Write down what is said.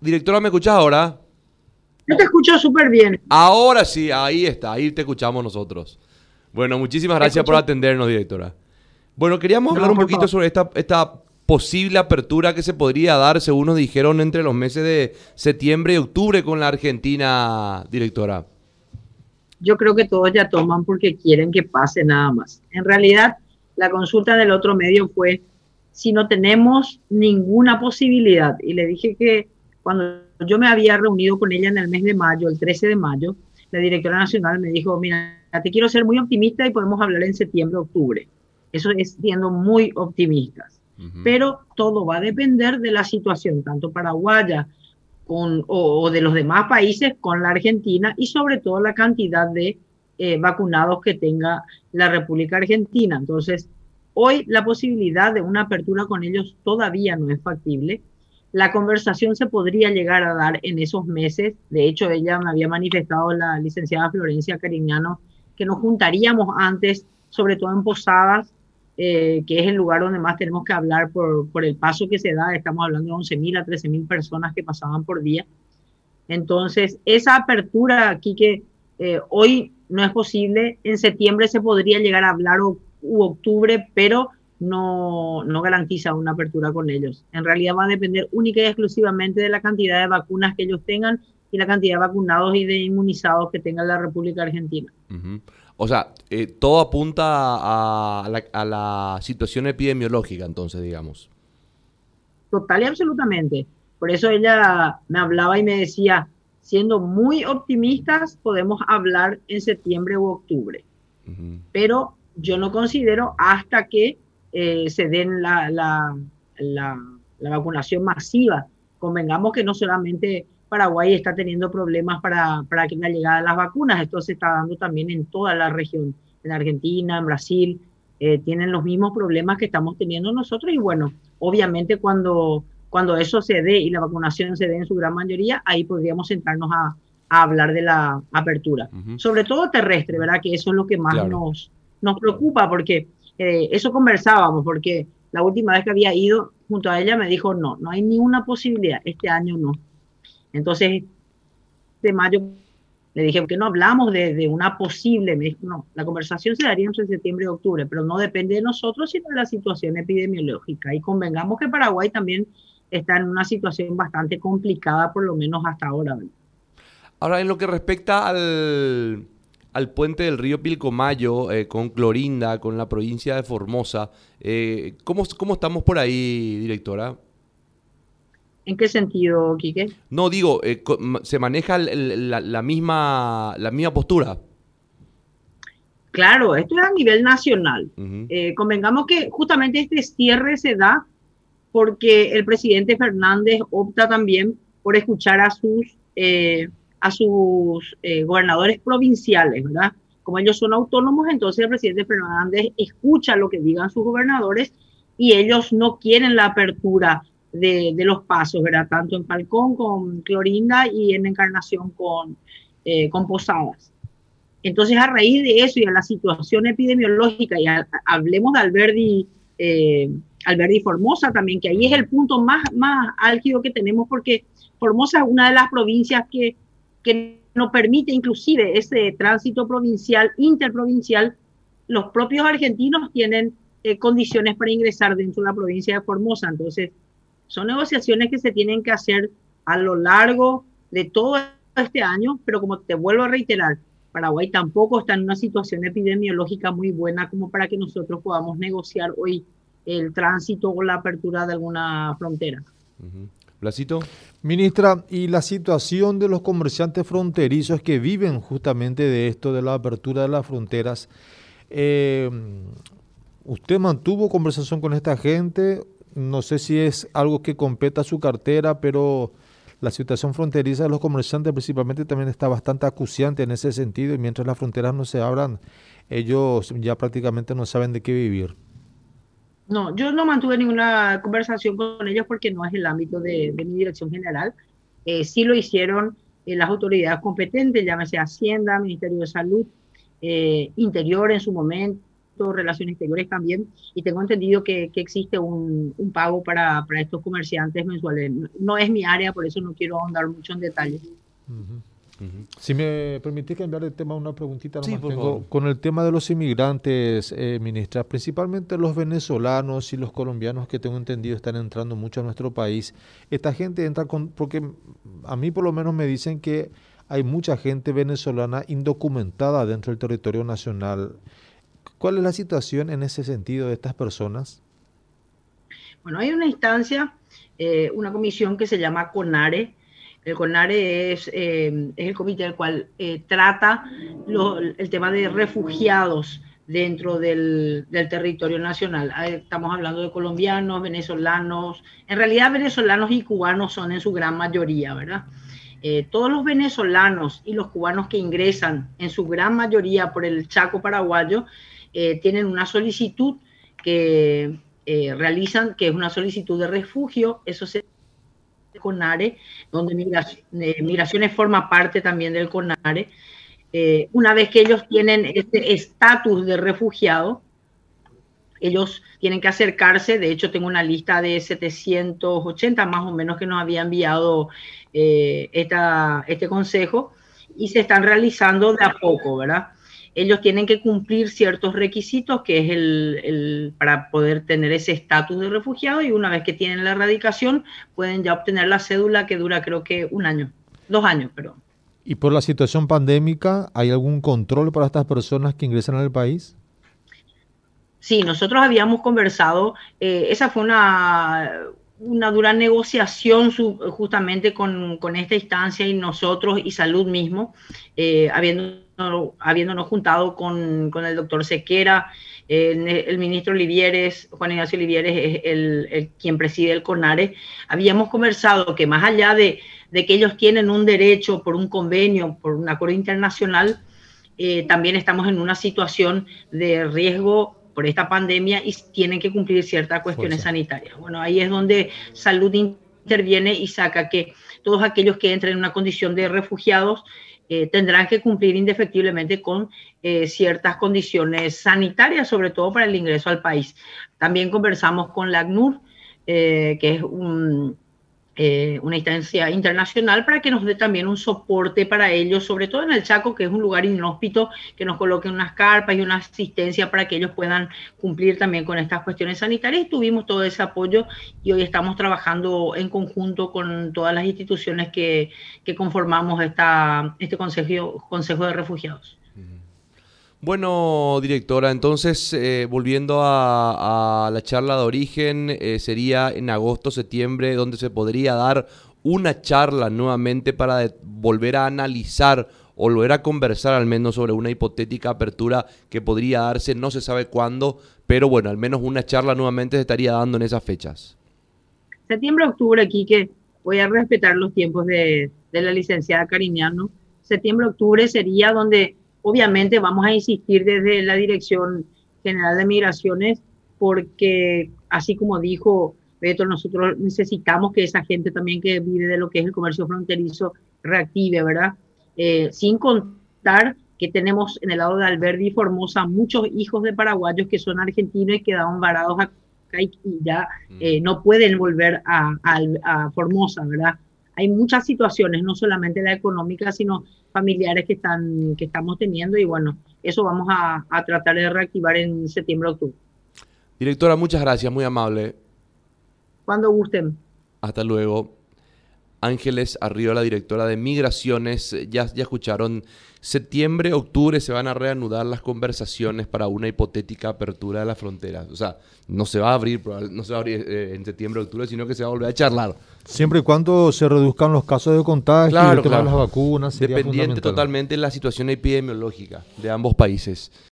Directora, ¿me escuchás ahora? Yo te escucho súper bien. Ahora sí, ahí está, ahí te escuchamos nosotros. Bueno, muchísimas gracias por atendernos, directora. Bueno, queríamos hablar un poquito sobre esta, esta posible apertura que se podría dar, según nos dijeron, entre los meses de septiembre y octubre con la Argentina, directora. Yo creo que todos ya toman porque quieren que pase nada más. En realidad, la consulta del otro medio fue si no tenemos ninguna posibilidad. Y le dije que cuando yo me había reunido con ella en el mes de mayo, el 13 de mayo, la directora nacional me dijo, mira, te quiero ser muy optimista y podemos hablar en septiembre, octubre. Eso es siendo muy optimistas. Pero todo va a depender de la situación, tanto paraguaya con, o, de los demás países con la Argentina y sobre todo la cantidad de eh, vacunados que tenga la República Argentina. Entonces, hoy la posibilidad de una apertura con ellos todavía no es factible la conversación se podría llegar a dar en esos meses. De hecho, ella me había manifestado, la licenciada Florencia Cariñano, que nos juntaríamos antes, sobre todo en Posadas, eh, que es el lugar donde más tenemos que hablar por, el paso que se da. Estamos hablando de 11.000 a 13.000 personas que pasaban por día. Entonces, esa apertura aquí que eh, hoy no es posible, en septiembre se podría llegar a hablar o octubre, pero no, no garantiza una apertura con ellos. En realidad va a depender única y exclusivamente de la cantidad de vacunas que ellos tengan y la cantidad de vacunados y de inmunizados que tenga la República Argentina. O sea, eh, todo apunta a la, a la, situación epidemiológica, entonces, digamos. Total y absolutamente. Por eso ella me hablaba y me decía, siendo muy optimistas, podemos hablar en septiembre u octubre. Pero yo no considero hasta que eh, se den la, la, la, vacunación masiva. Convengamos que no solamente Paraguay está teniendo problemas para, para la llegada de las vacunas, esto se está dando también en toda la región, en Argentina, en Brasil, eh, tienen los mismos problemas que estamos teniendo nosotros y bueno, obviamente cuando, cuando eso se dé y la vacunación se dé en su gran mayoría, ahí podríamos sentarnos a, hablar de la apertura, sobre todo terrestre, ¿verdad? Que eso es lo que más nos, nos preocupa porque eso conversábamos porque la última vez que había ido junto a ella me dijo, no, no hay ninguna posibilidad, este año no. Entonces, de mayo le dije, ¿por qué no hablamos de, una posible? Me dijo, no, la conversación se daría entre septiembre y octubre, pero no depende de nosotros, sino de la situación epidemiológica. Y convengamos que Paraguay también está en una situación bastante complicada, por lo menos hasta ahora. Ahora, en lo que respecta al al puente del río Pilcomayo eh, con Clorinda, con la provincia de Formosa. Eh, ¿cómo, ¿Cómo estamos por ahí, directora? ¿En qué sentido, Quique? No, digo, eh, se maneja la, misma, la misma postura. Claro, esto es a nivel nacional. convengamos que justamente este cierre se da porque el presidente Fernández opta también por escuchar a sus a sus eh, gobernadores provinciales, ¿verdad? Como ellos son autónomos, entonces el presidente Fernández escucha lo que digan sus gobernadores y ellos no quieren la apertura de, los pasos, ¿verdad? Tanto en Falcón con Clorinda y en Encarnación con, eh, con Posadas. Entonces, a raíz de eso y a la situación epidemiológica, y hablemos de Alberdi, eh, Alberdi Formosa también, que ahí es el punto más, más álgido que tenemos, porque Formosa es una de las provincias que que no permite inclusive ese tránsito provincial, interprovincial. Los propios argentinos tienen eh, condiciones para ingresar dentro de la provincia de Formosa. Entonces, son negociaciones que se tienen que hacer a lo largo de todo este año, pero como te vuelvo a reiterar, Paraguay tampoco está en una situación epidemiológica muy buena como para que nosotros podamos negociar hoy el tránsito o la apertura de alguna frontera. Blasito. Ministra, y la situación de los comerciantes fronterizos que viven justamente de esto, de la apertura de las fronteras. Eh, ¿Usted mantuvo conversación con esta gente? No sé si es algo que competa su cartera, pero la situación fronteriza de los comerciantes principalmente también está bastante acuciante en ese sentido y mientras las fronteras no se abran, ellos ya prácticamente no saben de qué vivir. No, yo no mantuve ninguna conversación con ellos porque no es el ámbito de, mi dirección general. Eh, sí lo hicieron eh, las autoridades competentes, llámese Hacienda, Ministerio de Salud, eh, Interior en su momento, Relaciones Exteriores también, y tengo entendido que, existe un, pago para, estos comerciantes mensuales. No es mi área, por eso no quiero ahondar mucho en Si me permitís cambiar de tema, una preguntita tengo. Con el tema de los inmigrantes, eh, ministra, principalmente los venezolanos y los colombianos que tengo entendido están entrando mucho a nuestro país. Esta gente entra con, porque a mí por lo menos me dicen que hay mucha gente venezolana indocumentada dentro del territorio nacional. ¿Cuál es la situación en ese sentido de estas personas? Bueno, hay una instancia, eh, una comisión que se llama CONARE. El CONARE es, eh, el comité el cual eh, trata el tema de refugiados dentro del, territorio nacional. Estamos hablando de colombianos, venezolanos, en realidad venezolanos y cubanos son en su gran mayoría, ¿verdad? Eh, todos los venezolanos y los cubanos que ingresan, en su gran mayoría por el Chaco paraguayo, tienen una solicitud que realizan, que es una solicitud de refugio, eso se CONARE, donde migraciones forma parte también del CONARE. una vez que ellos tienen este estatus de refugiado, ellos tienen que acercarse, de hecho tengo una lista de 780 más o menos que nos había enviado eh, este consejo y se están realizando de a poco, ¿verdad? Ellos tienen que cumplir ciertos requisitos, que es el, para poder tener ese estatus de refugiado y una vez que tienen la erradicación pueden ya obtener la cédula que dura creo que un año, dos años, perdón. ¿Y por la situación pandémica hay algún control para estas personas que ingresan al país? Sí, nosotros habíamos conversado, eh, esa fue una, una dura negociación justamente con, esta instancia y nosotros y salud mismo, eh, habiéndonos, juntado con, el doctor Sequera, el, ministro Olivieres, Juan Ignacio Olivieres es el, quien preside el CONARE, habíamos conversado que más allá de, que ellos tienen un derecho por un convenio, por un acuerdo internacional, eh, también estamos en una situación de riesgo por esta pandemia y tienen que cumplir ciertas cuestiones sanitarias. Bueno, ahí es donde salud interviene y saca que todos aquellos que entren en una condición de refugiados eh, tendrán que cumplir indefectiblemente con eh, ciertas condiciones sanitarias, sobre todo para el ingreso al país. También conversamos con la ACNUR, eh, que es un eh, una instancia internacional para que nos dé también un soporte para ellos, sobre todo en el Chaco, que es un lugar inhóspito, que nos coloquen unas carpas y una asistencia para que ellos puedan cumplir también con estas cuestiones sanitarias. Tuvimos todo ese apoyo y hoy estamos trabajando en conjunto con todas las instituciones que, que conformamos esta, este consejo, consejo de Refugiados. Bueno, directora, entonces eh, volviendo a, la charla de origen, eh, sería en agosto, septiembre, donde se podría dar una charla nuevamente para volver a analizar o volver a conversar al menos sobre una hipotética apertura que podría darse, no se sabe cuándo, pero bueno, al menos una charla nuevamente se estaría dando en esas fechas. Septiembre, octubre, aquí que voy a respetar los tiempos de, de la licenciada Cariñano. Septiembre, octubre sería donde Obviamente vamos a insistir desde la Dirección General de Migraciones porque, así como dijo Beto, nosotros necesitamos que esa gente también que vive de lo que es el comercio fronterizo reactive, ¿verdad? Eh, sin contar que tenemos en el lado de Alberdi y Formosa muchos hijos de paraguayos que son argentinos y quedaron varados acá y ya mm. eh, no pueden volver a, a Formosa, ¿verdad? Hay muchas situaciones, no solamente la económica, sino familiares que, están, que estamos teniendo y bueno, eso vamos a, tratar de reactivar en septiembre, octubre. Directora, muchas gracias, muy amable. Cuando gusten. Hasta luego. Ángeles Arriola, directora de Migraciones. Ya, ya escucharon, septiembre, octubre se van a reanudar las conversaciones para una hipotética apertura de las fronteras. O sea, no se va a abrir, no se va a abrir eh, en septiembre, octubre, sino que se va a volver a charlar. Siempre y cuando se reduzcan los casos de contagio, claro, las vacunas. Dependiente totalmente de la situación epidemiológica de ambos países.